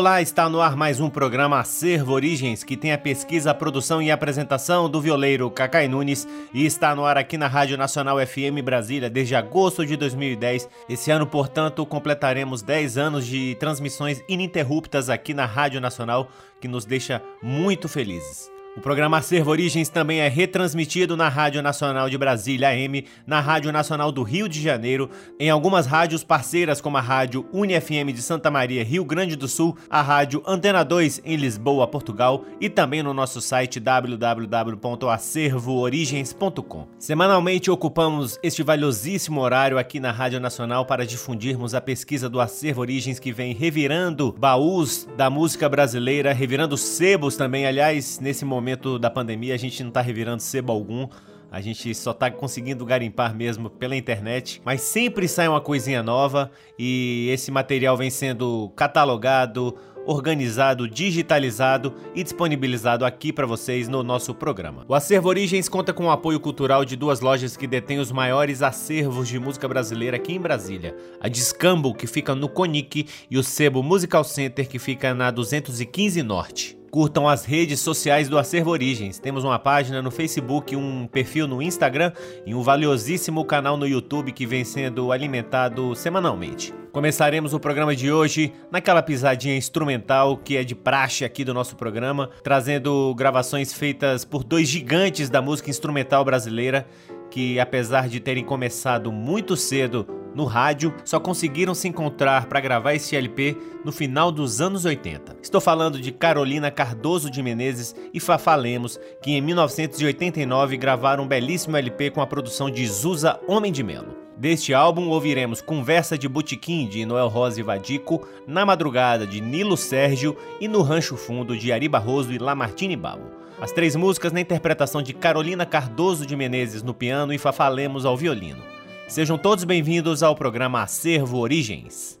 Olá, está no ar mais um programa Acervo Origens, que tem a pesquisa, a produção e a apresentação do violeiro Cacai Nunes e está no ar aqui na Rádio Nacional FM Brasília desde agosto de 2010. Esse ano, portanto, completaremos 10 anos de transmissões ininterruptas aqui na Rádio Nacional, que nos deixa muito felizes. O programa Acervo Origens também é retransmitido na Rádio Nacional de Brasília AM, na Rádio Nacional do Rio de Janeiro, em algumas rádios parceiras como a Rádio UniFM de Santa Maria, Rio Grande do Sul, a Rádio Antena 2 em Lisboa, Portugal e também no nosso site www.acervoorigens.com. Semanalmente ocupamos este valiosíssimo horário aqui na Rádio Nacional para difundirmos a pesquisa do Acervo Origens que vem revirando baús da música brasileira, revirando sebos também, aliás, nesse momento momento da pandemia a gente não tá revirando sebo algum. A gente só tá conseguindo garimpar mesmo pela internet, mas sempre sai uma coisinha nova e esse material vem sendo catalogado, organizado, digitalizado e disponibilizado aqui para vocês no nosso programa. O Acervo Origens conta com o apoio cultural de duas lojas que detêm os maiores acervos de música brasileira aqui em Brasília: a Discambo, que fica no Conic, e o Sebo Musical Center, que fica na 215 Norte. Curtam as redes sociais do Acervo Origens. Temos uma página no Facebook, um perfil no Instagram e um valiosíssimo canal no YouTube que vem sendo alimentado semanalmente. Começaremos o programa de hoje naquela pisadinha instrumental que é de praxe aqui do nosso programa, trazendo gravações feitas por dois gigantes da música instrumental brasileira que, apesar de terem começado muito cedo no rádio, só conseguiram se encontrar para gravar esse LP no final dos anos 80. Estou falando de Carolina Cardoso de Menezes e Fafá Lemos, que em 1989 gravaram um belíssimo LP com a produção de Zusa Homem de Melo. Deste álbum ouviremos Conversa de Botequim de Noel Rosa e Vadico, Na Madrugada de Nilo Sérgio e No Rancho Fundo de Ari Barroso e Lamartine Babo. As três músicas na interpretação de Carolina Cardoso de Menezes no piano e Fafá Lemos ao violino. Sejam todos bem-vindos ao programa Acervo Origens.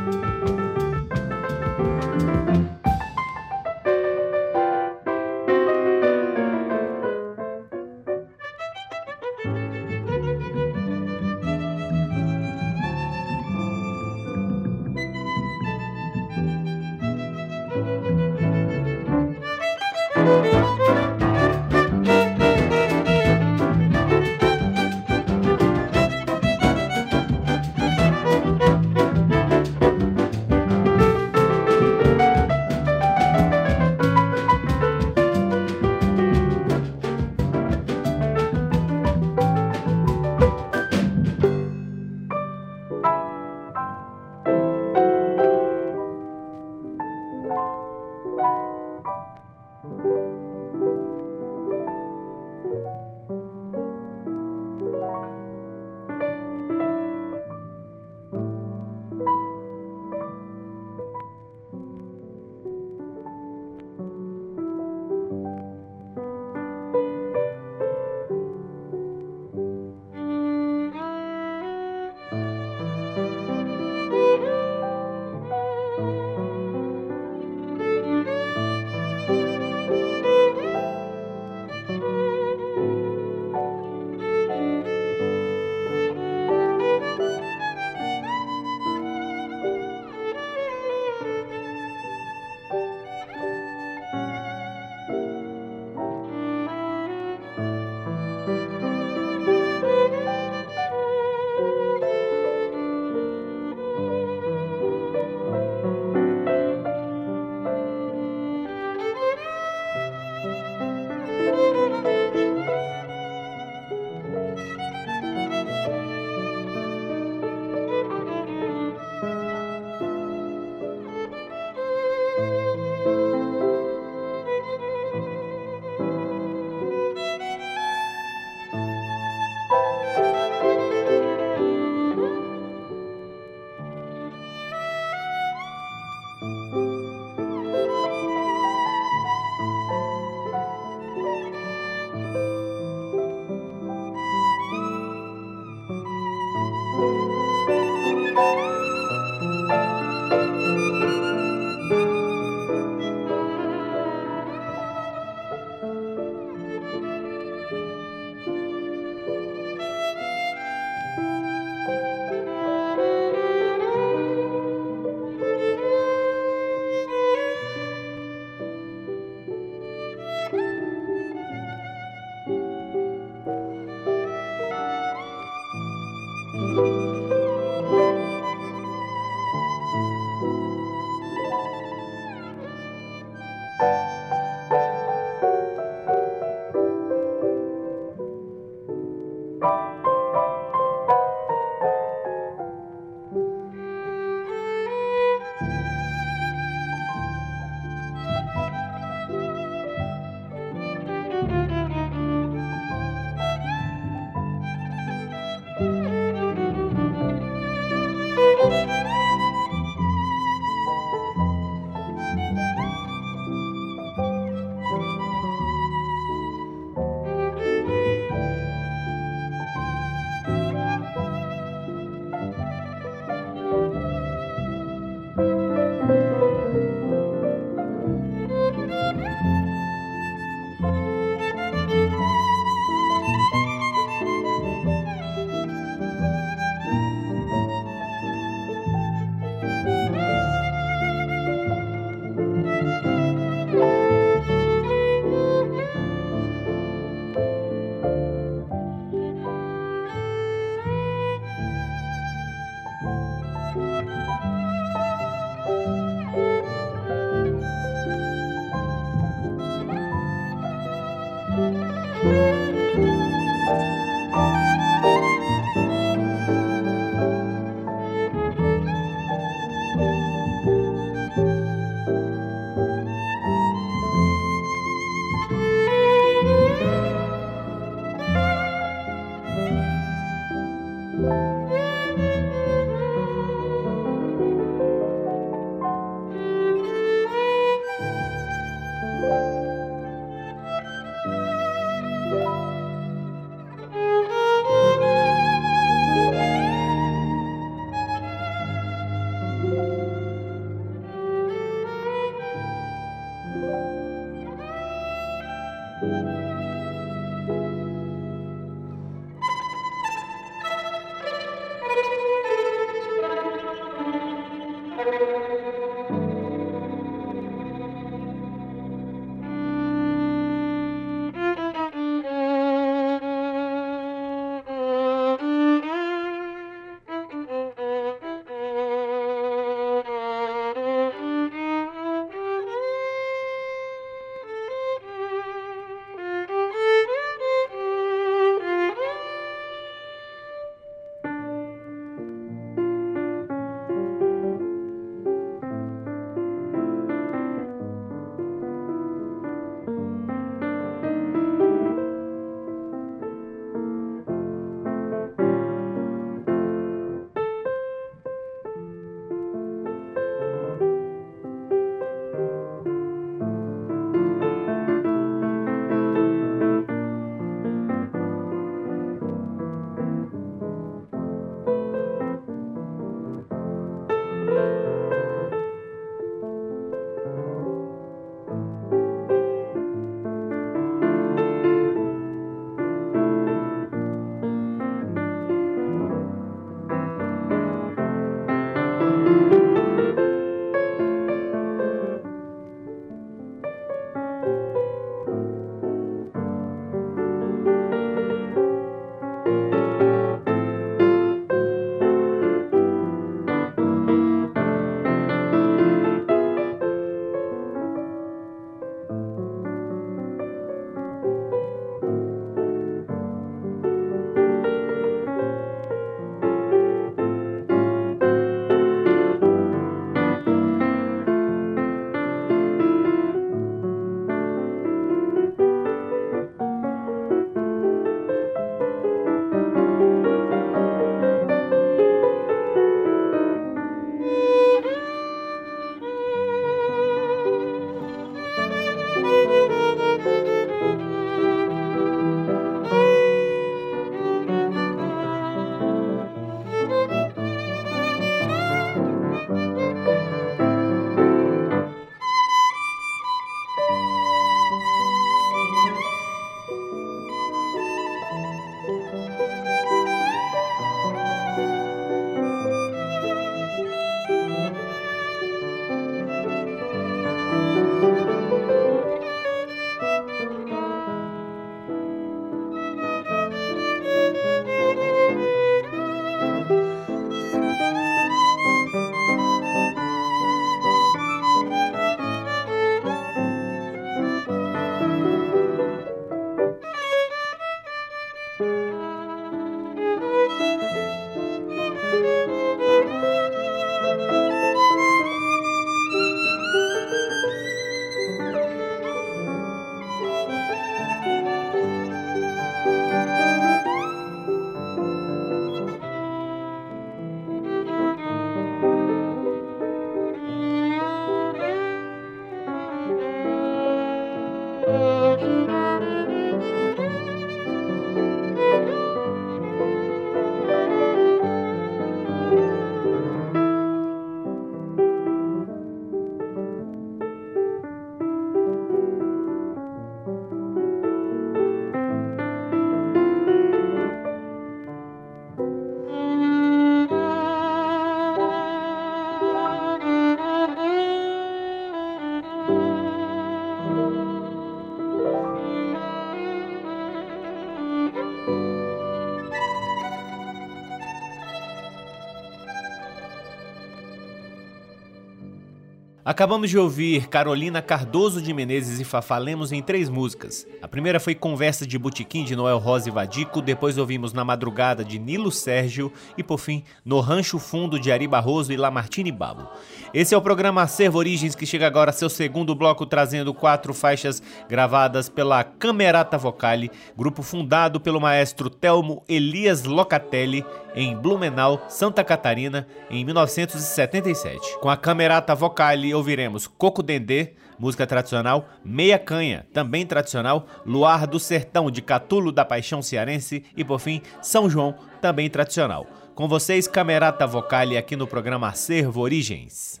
Acabamos de ouvir Carolina Cardoso de Menezes e Fafalemos em três músicas. Primeira foi Conversa de Botequim de Noel Rosa e Vadico, depois ouvimos Na Madrugada de Nilo Sérgio e por fim No Rancho Fundo de Ari Barroso e Lamartine Babo. Esse é o programa Acervo Origens que chega agora a seu segundo bloco trazendo quatro faixas gravadas pela Camerata Vocale, grupo fundado pelo maestro Telmo Elias Locatelli em Blumenau, Santa Catarina, em 1977. Com a Camerata Vocale ouviremos Coco Dendê, música tradicional, Meia Canha, também tradicional, Luar do Sertão de Catulo da Paixão Cearense e por fim São João, também tradicional. Com vocês, Camerata Vocale aqui no programa Acervo Origens.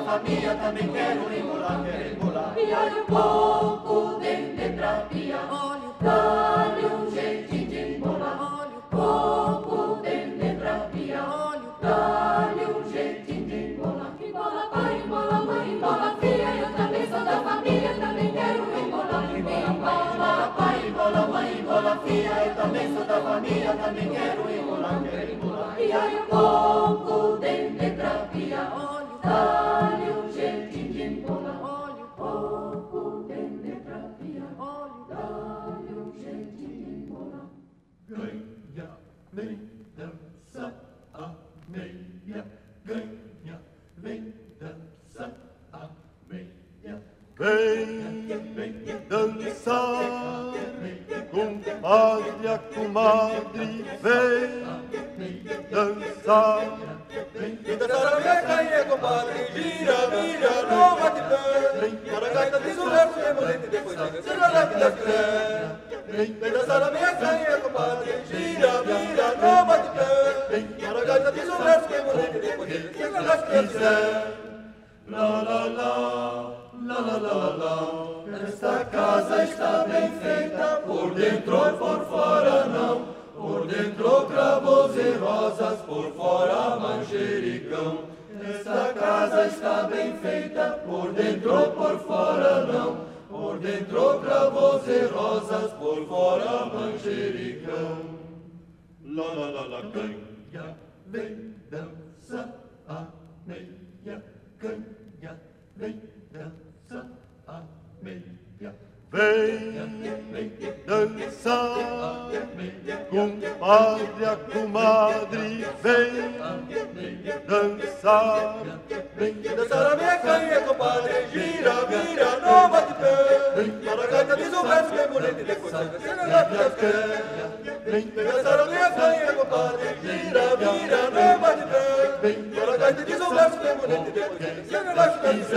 Família também quero embolar, quero embolar. E olha o coco dentro de trapia, olha talho, um jeitinho de embolar. Olha o coco dentro de trapia, olha talho, um jeitinho de embolar. Embola pai, embola mãe, embola filha, eu também sou da família, também quero embolar. Embola pai, embola mãe, embola filha, eu também sou da família, também quero embolar, quero embolar. E olha o coco dentro de trapia, olha comadre, vem dançar. Vem dançar. Dançar a minha canha, compadre, gira, vira, não bate pé. Para a gaita, diz o verso, demolente, depois diga, será lá que dá quiser. La la la la la la la Esta casa está bem feita, por dentro e por fora não. Por dentro cravos e rosas, por fora manjericão. Esta casa está bem feita, por dentro e por fora la benga benga sa a ne ya kenga benga Vem dançar com padre a comadre, vem dançar, vem dançar a minha canha, compadre, gira, vira, não bate pé, para a gaita, diz o verso é bonito e depois. Vem dançar a minha canha, compadre, gira, vira, não bate pé, para a gaita, diz o verso é bonito e depois sai descendo lá das pés.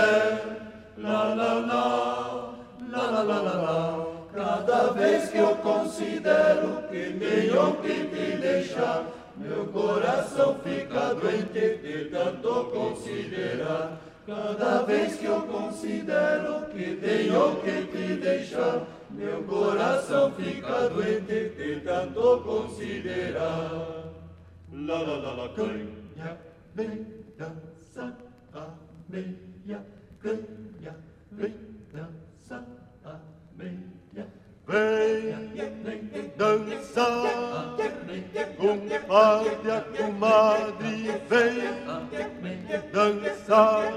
La la la, la la la la la. Cada vez que eu considero que tenho que te deixar, meu coração fica doente de tanto considerar. Cada vez que eu considero que tenho que te deixar, meu coração fica doente de tanto considerar. La la la la, canha, vem dança a meia venha, vem dançar. Vem dançar com padre a comadre, vem dançar,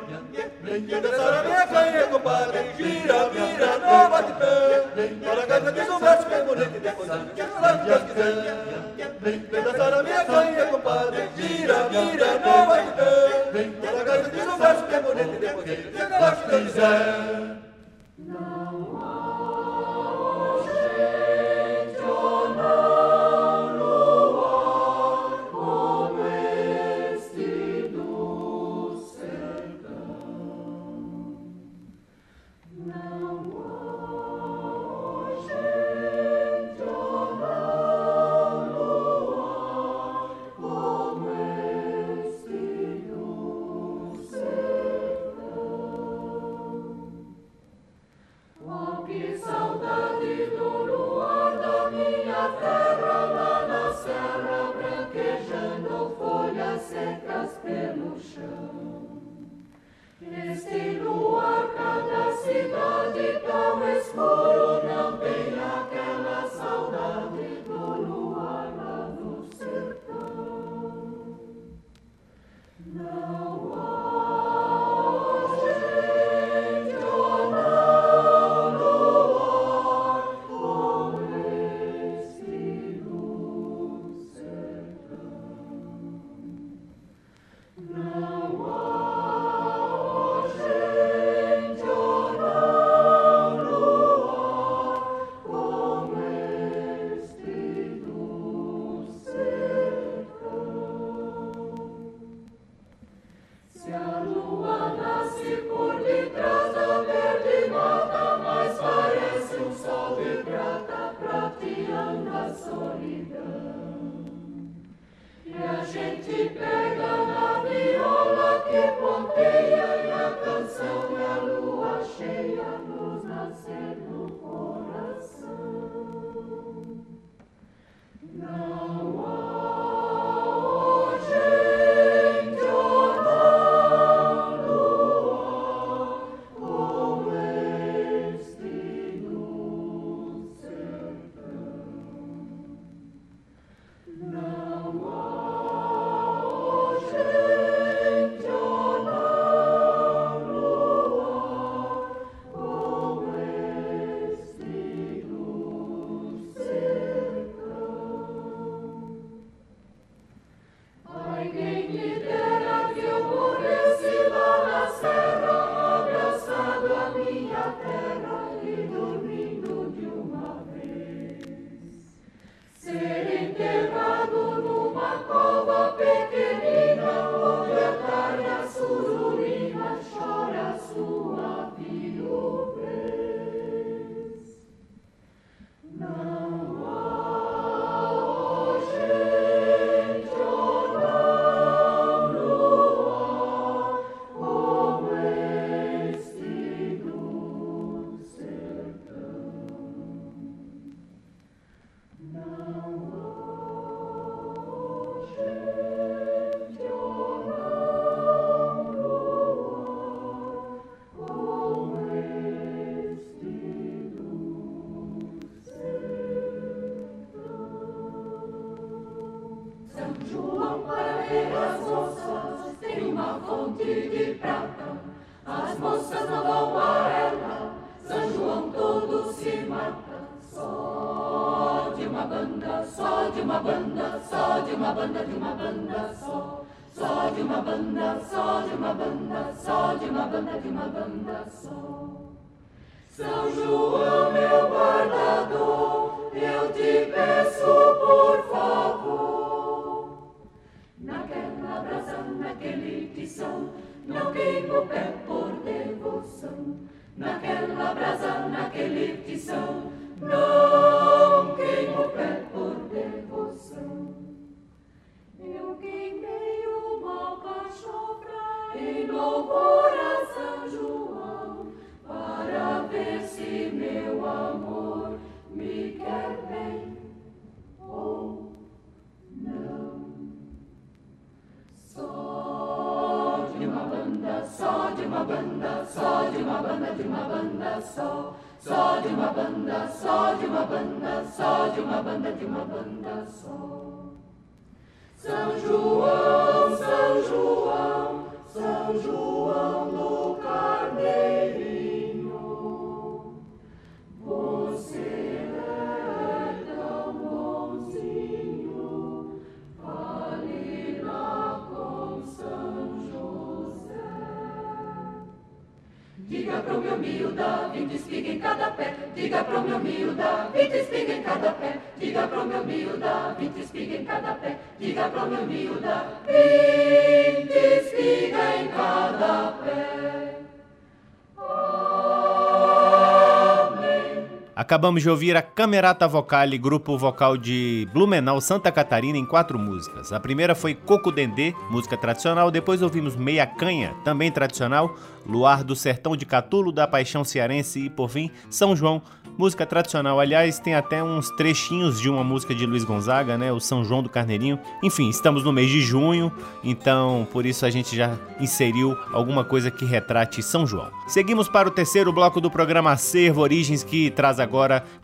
vem dançar a minha canha, compadre, gira, vira, não bate pé, vem para a gaita, diz um verso bem bonito e depois chega lá que Deus quiser. Vem dançar a minha canha, compadre, gira, vira, não bate pé, vem para a gaita, diz um verso bem bonito e depois lá que Deus quiser. meu vinte espiga em cada pé. Diga pro meu miúda, vinte espiga em cada pé. Diga pro meu miúda, vinte espiga em cada pé. Diga pro meu miúda, vinte espiga em cada pé. Acabamos de ouvir a Camerata Vocale, grupo vocal de Blumenau, Santa Catarina, em quatro músicas. A primeira foi Coco Dendê, música tradicional. Depois ouvimos Meia Canha, também tradicional. Luar do Sertão de Catulo, da Paixão Cearense e, por fim, São João, música tradicional. Aliás, tem até uns trechinhos de uma música de Luiz Gonzaga, né? O São João do Carneirinho. Enfim, estamos no mês de junho, então por isso a gente já inseriu alguma coisa que retrate São João. Seguimos para o terceiro bloco do programa Acervo Origens, que traz agora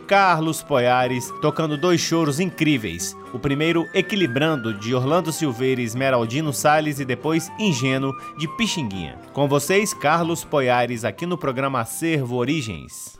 Carlos Poiares tocando dois choros incríveis. O primeiro, Equilibrando, de Orlando Silveira e Esmeraldino Salles, e depois Ingênuo, de Pixinguinha. Com vocês, Carlos Poiares, aqui no programa Acervo Origens.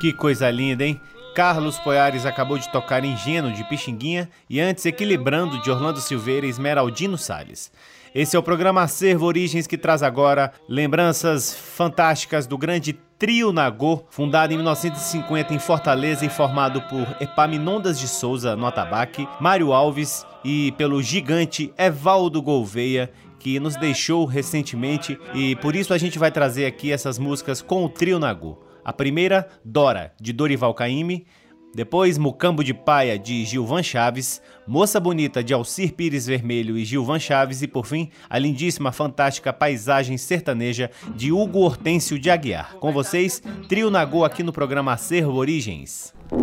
Que coisa linda, hein? Carlos Poiares acabou de tocar Ingênuo de Pixinguinha e antes Equilibrando de Orlando Silveira e Esmeraldino Salles. Esse é o programa Acervo Origens que traz agora lembranças fantásticas do grande Trio Nagô, fundado em 1950 em Fortaleza e formado por Epaminondas de Souza no atabaque, Mário Alves e pelo gigante Evaldo Gouveia, que nos deixou recentemente e por isso a gente vai trazer aqui essas músicas com o Trio Nagô. A primeira, Dora, de Dorival Caymmi, depois Mucambo de Paia, de Gilvan Chaves, Moça Bonita, de Alcir Pires Vermelho e Gilvan Chaves, e por fim, a lindíssima, fantástica Paisagem Sertaneja, de Hugo Hortêncio de Aguiar. Com vocês, Trio Nagô aqui no programa Acervo Origens. Oi,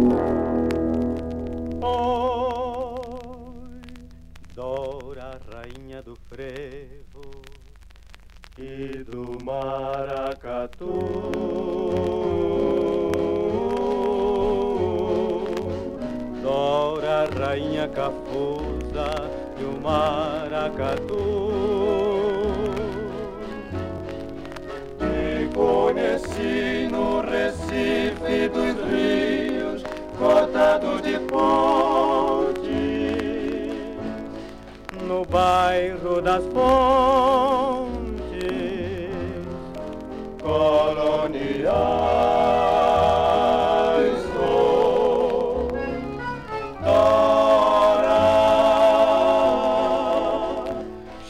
Dora, rainha do frevo e do maracatu. Dora, rainha cafusa e o maracatu. Te conheci no Recife dos rios, cortado de ponte, no bairro das pontes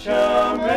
Amen.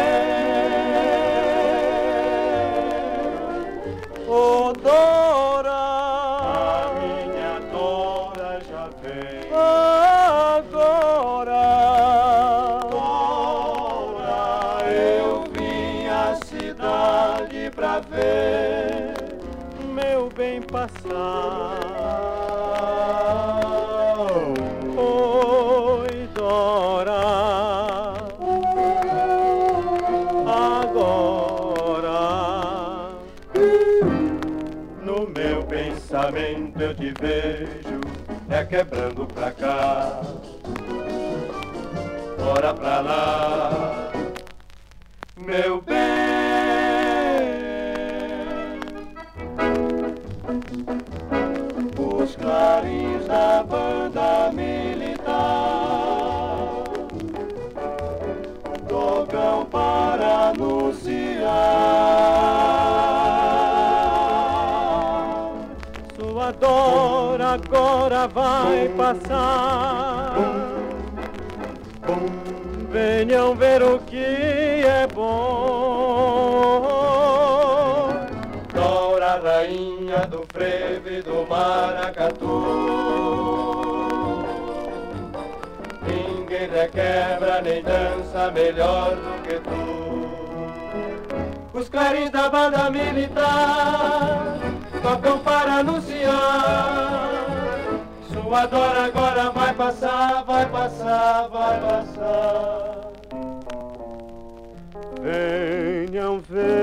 Te vejo é quebrando pra cá, bora pra lá, agora vai passar. Venham ver o que é bom. Dora, rainha do frevo e do maracatu. Ninguém requebra nem dança melhor do que tu. Os clarins da banda militar tocam para anunciar. Sua dor agora vai passar, vai passar, vai passar. Venham ver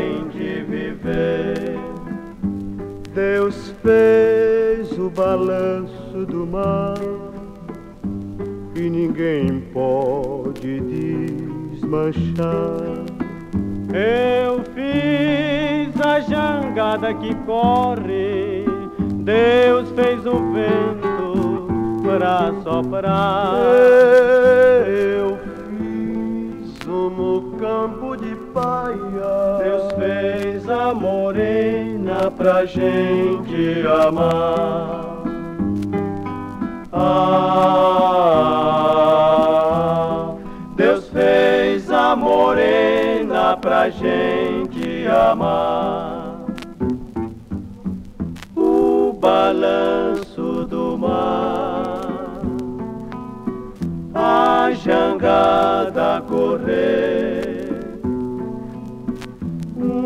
gente viver. Deus fez o balanço do mar e ninguém pode desmanchar. Eu fiz a jangada que corre, Deus fez o vento pra soprar. Eu fiz um campo Deus fez a morena pra gente amar. Ah, Deus fez a morena pra gente amar. O balanço do mar, a jangada correr.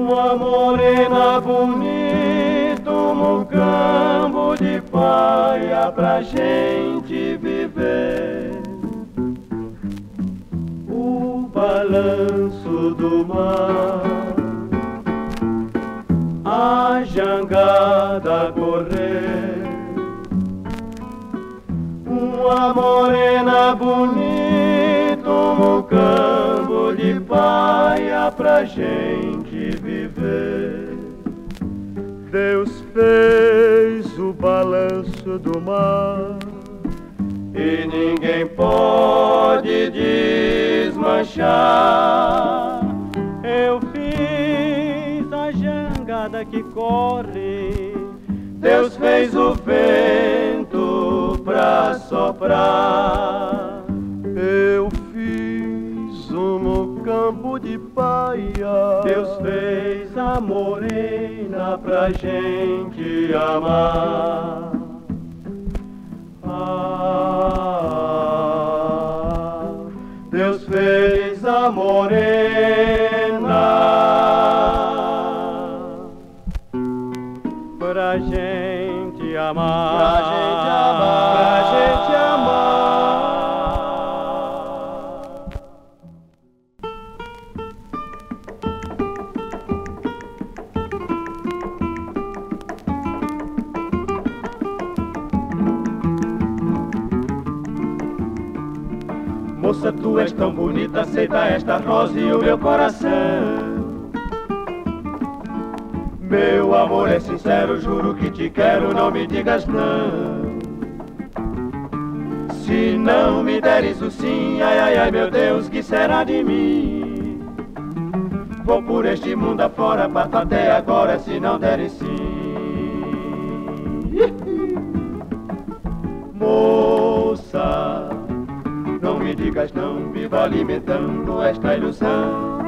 Uma morena bonita, um campo de paia pra gente viver. O balanço do mar, a jangada correr. Uma morena bonita, um campo de paia pra gente Deus fez o balanço do mar e ninguém pode desmanchar. Eu fiz a jangada que corre, Deus fez o vento pra soprar. Campo de paia, Deus fez a morena pra gente amar. Ah, Deus fez a morena pra gente amar. Moça, tu és tão bonita, aceita esta rosa e o meu coração. Meu amor é sincero, juro que te quero, não me digas não. Se não me deres o sim, ai ai ai meu Deus, que será de mim? Vou por este mundo afora, parto até agora, se não deres sim. Moça, viva alimentando esta ilusão.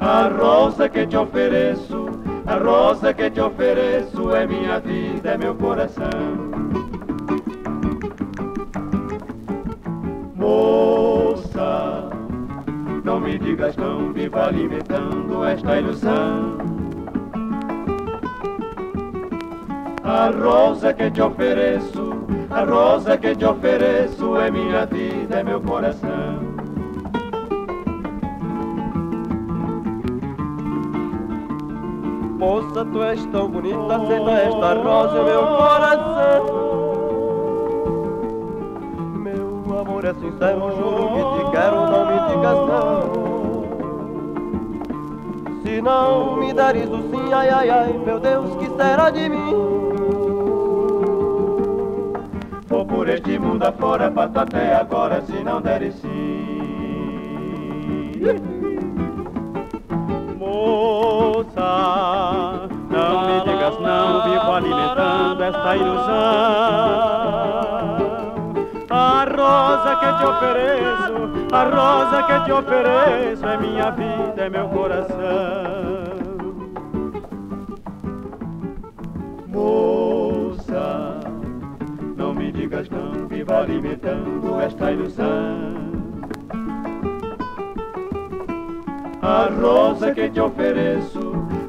A rosa que te ofereço, a rosa que te ofereço é minha vida, é meu coração. Moça, não me digas não, viva alimentando esta ilusão. A rosa que te ofereço, a rosa que te ofereço é minha vida, é meu coração. Moça, tu és tão bonita, aceita esta rosa meu coração. Meu amor é sincero, juro que te quero, não me digas não. Se não me deres o sim, ai ai ai, meu Deus, que será de mim? Por este mundo afora, parto até agora, se não deres sim. Moça, não me digas não, vivo alimentando esta ilusão. A rosa que te ofereço, a rosa que te ofereço é minha vida, é meu coração. Moça, estão viva alimentando esta ilusão. A rosa que te ofereço,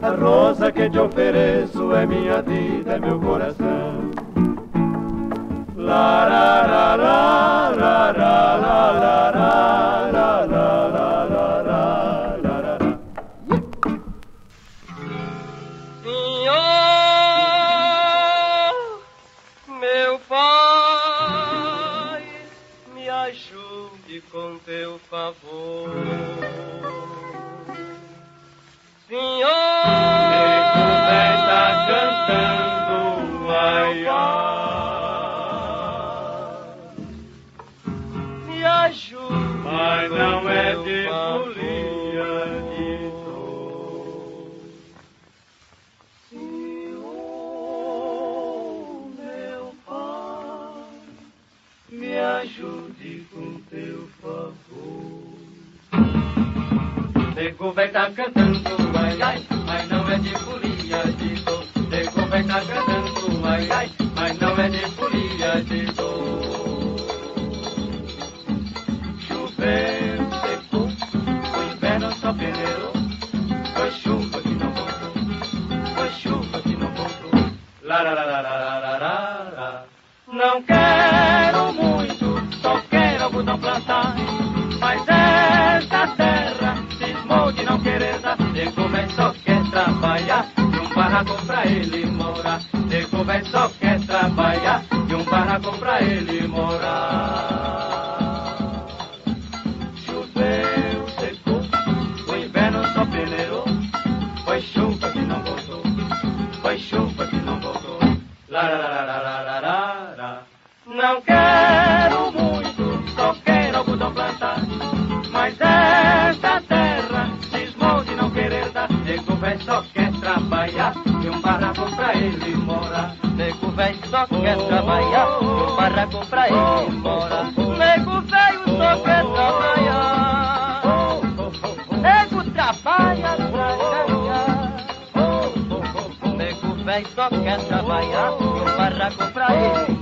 a rosa que te ofereço é minha vida, é meu coração. La la la la la la la la. la. Favor. Senhor,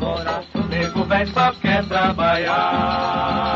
ele morar. Nego velho só quer trabalhar.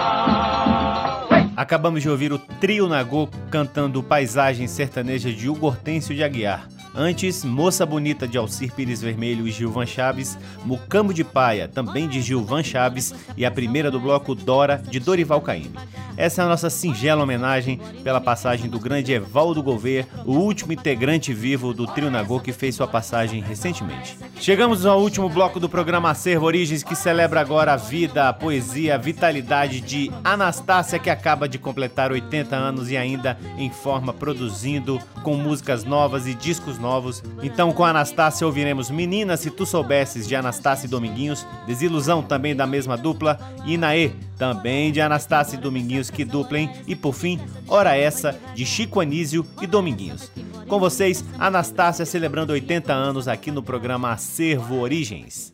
Acabamos de ouvir o Trio Nagô cantando Paisagem Sertaneja de Hugo Hortêncio de Aguiar. Antes, Moça Bonita de Alcir Pires Vermelho e Gilvan Chaves, Mucambo de Paia, também de Gilvan Chaves, e a primeira do bloco Dora, de Dorival Caymmi. Essa é a nossa singela homenagem pela passagem do grande Evaldo Gouveia, o último integrante vivo do Trio Nagô que fez sua passagem recentemente. Chegamos ao último bloco do programa Acervo Origens, que celebra agora a vida, a poesia, a vitalidade de Anastácia, que acaba de completar 80 anos e ainda em forma produzindo com músicas novas e discos novos. Então, com Anastácia ouviremos Menina Se Tu Soubesses de Anastácia e Dominguinhos, Desilusão também da mesma dupla, e Inaê, também de Anastácia e Dominguinhos, que duplem, e por fim, Hora Essa de Chico Anísio e Dominguinhos. Com vocês, Anastácia celebrando 80 anos aqui no programa Acervo Origens.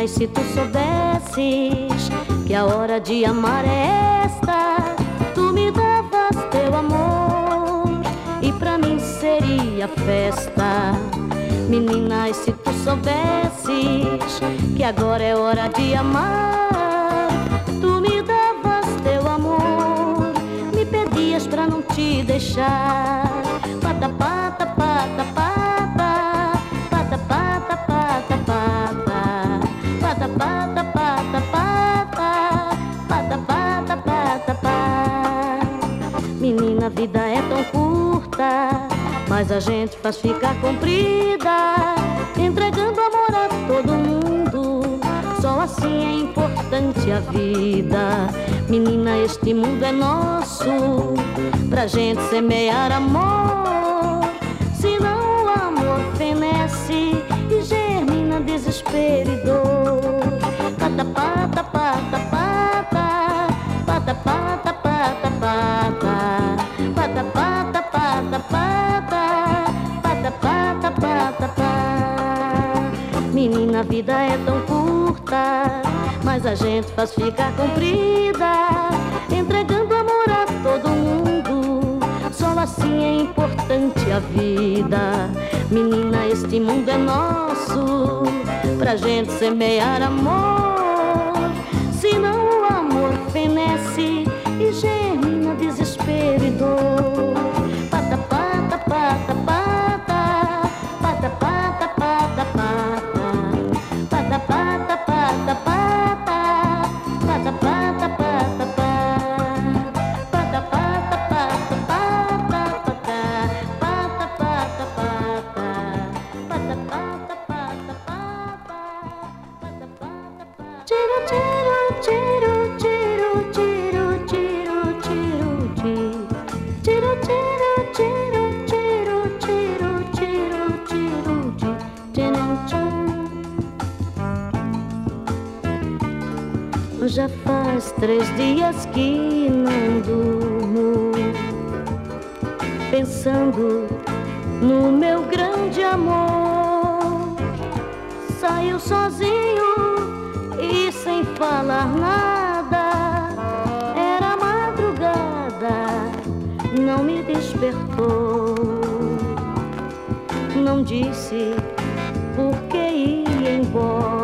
Meninas, se tu soubesses que a hora de amar é esta, tu me davas teu amor e pra mim seria festa. Meninas, se tu soubesses que agora é hora de amar, tu me davas teu amor, me pedias pra não te deixar. Pata. Menina, a vida é tão curta, mas a gente faz ficar comprida, entregando amor a todo mundo. Só assim é importante a vida. Menina, este mundo é nosso, pra gente semear amor. Senão o amor fenece e germina desespero e dor. Pata, Menina, a vida é tão curta, mas a gente faz ficar comprida, entregando amor a todo mundo. Só assim é importante a vida. Menina, este mundo é nosso, pra gente semear amor. Se não pensando no meu grande amor. Saiu sozinho e sem falar nada. Era madrugada, não me despertou. Não disse por que ia embora.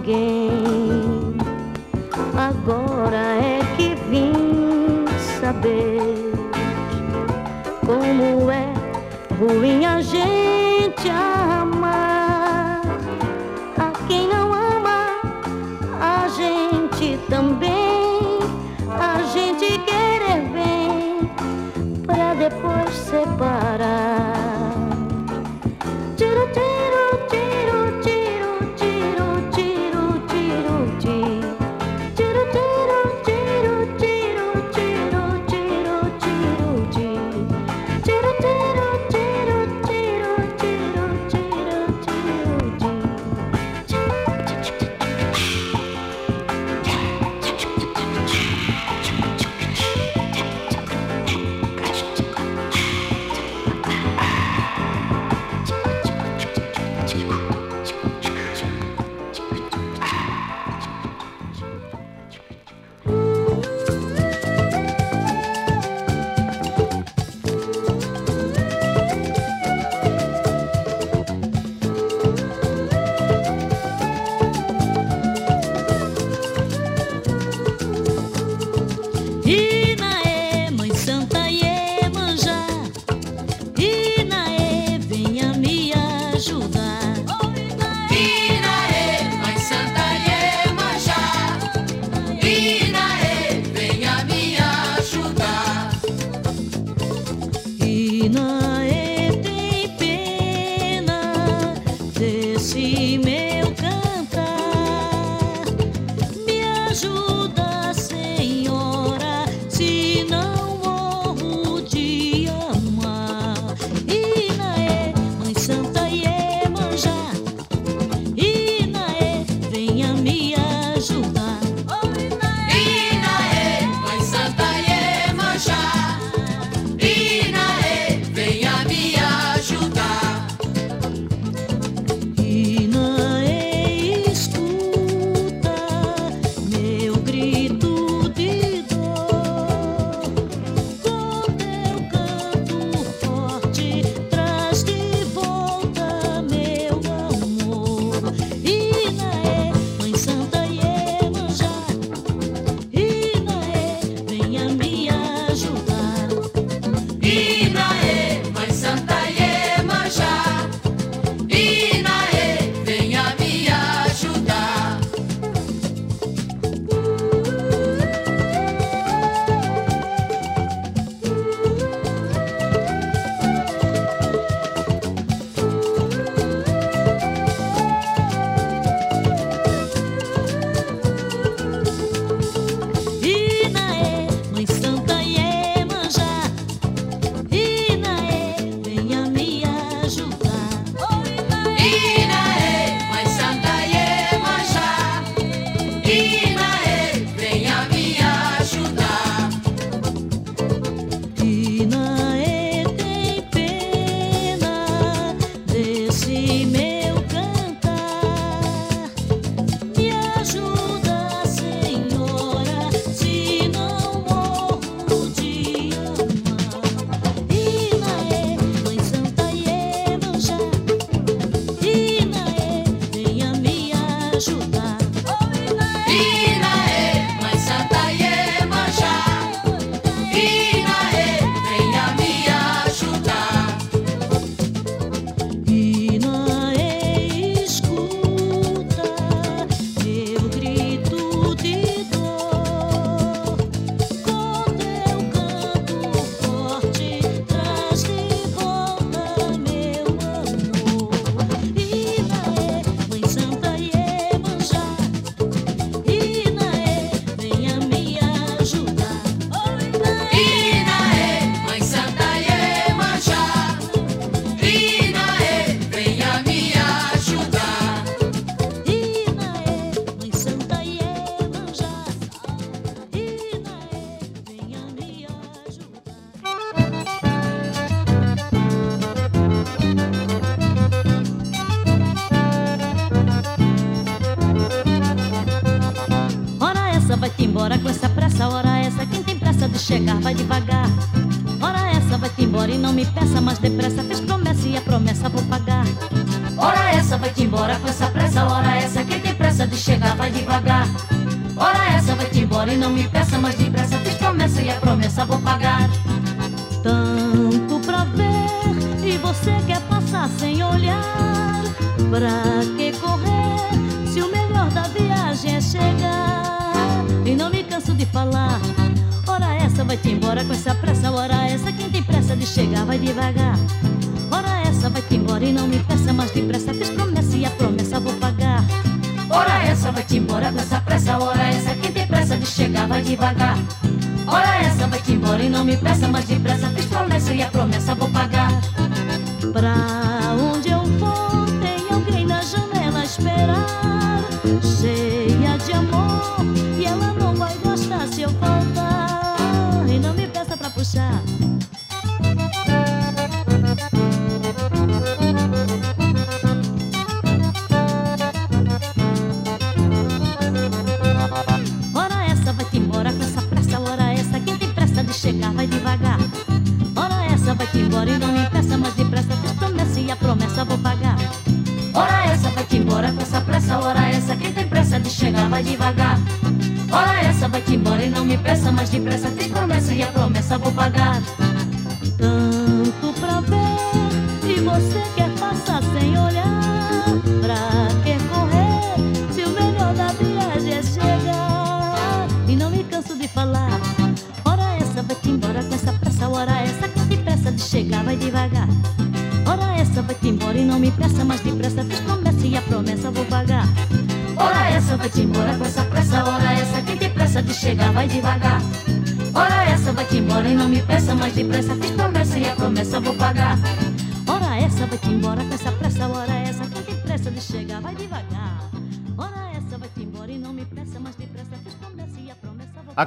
ninguém. Agora é que vim saber como é ruim a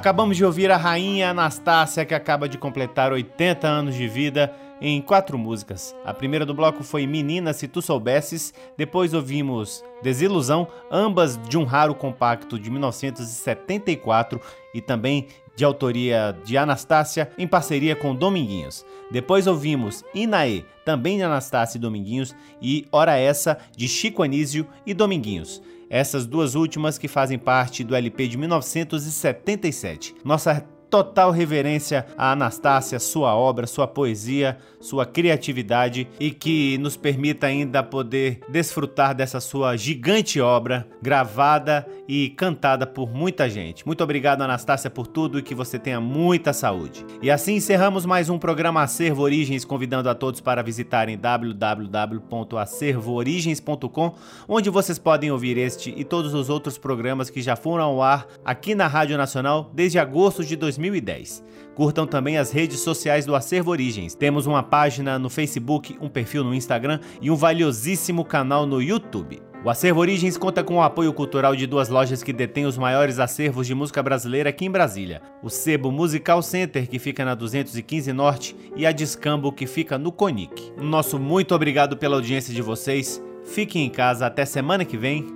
Acabamos de ouvir a rainha Anastácia, que acaba de completar 80 anos de vida, em quatro músicas. A primeira do bloco foi Menina Se Tu Soubesses, depois ouvimos Desilusão, ambas de um raro compacto de 1974 e também de autoria de Anastácia, em parceria com Dominguinhos. Depois ouvimos Inaê, também de Anastácia e Dominguinhos, e Hora Essa, de Chico Anísio e Dominguinhos. Essas duas últimas que fazem parte do LP de 1977. Nossa total reverência a Anastácia, sua obra, sua poesia, sua criatividade e que nos permita ainda poder desfrutar dessa sua gigante obra, gravada e cantada por muita gente. Muito obrigado, Anastácia, por tudo e que você tenha muita saúde. E assim encerramos mais um programa Acervo Origens, convidando a todos para visitarem www.acervoorigens.com, onde vocês podem ouvir este e todos os outros programas que já foram ao ar aqui na Rádio Nacional desde agosto de 2010. Curtam também as redes sociais do Acervo Origens. Temos uma página no Facebook, um perfil no Instagram e um valiosíssimo canal no YouTube. O Acervo Origens conta com o apoio cultural de duas lojas que detêm os maiores acervos de música brasileira aqui em Brasília: o Sebo Musical Center, que fica na 215 Norte, e a Discambo, que fica no Conic. Nosso muito obrigado pela audiência de vocês. Fiquem em casa até semana que vem.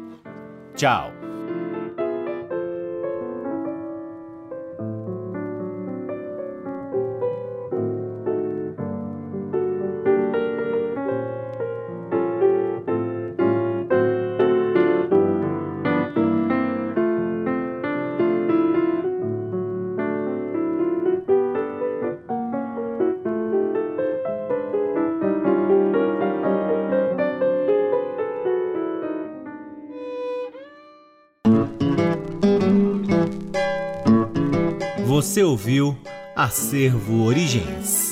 Tchau. Ouviu Acervo Origens.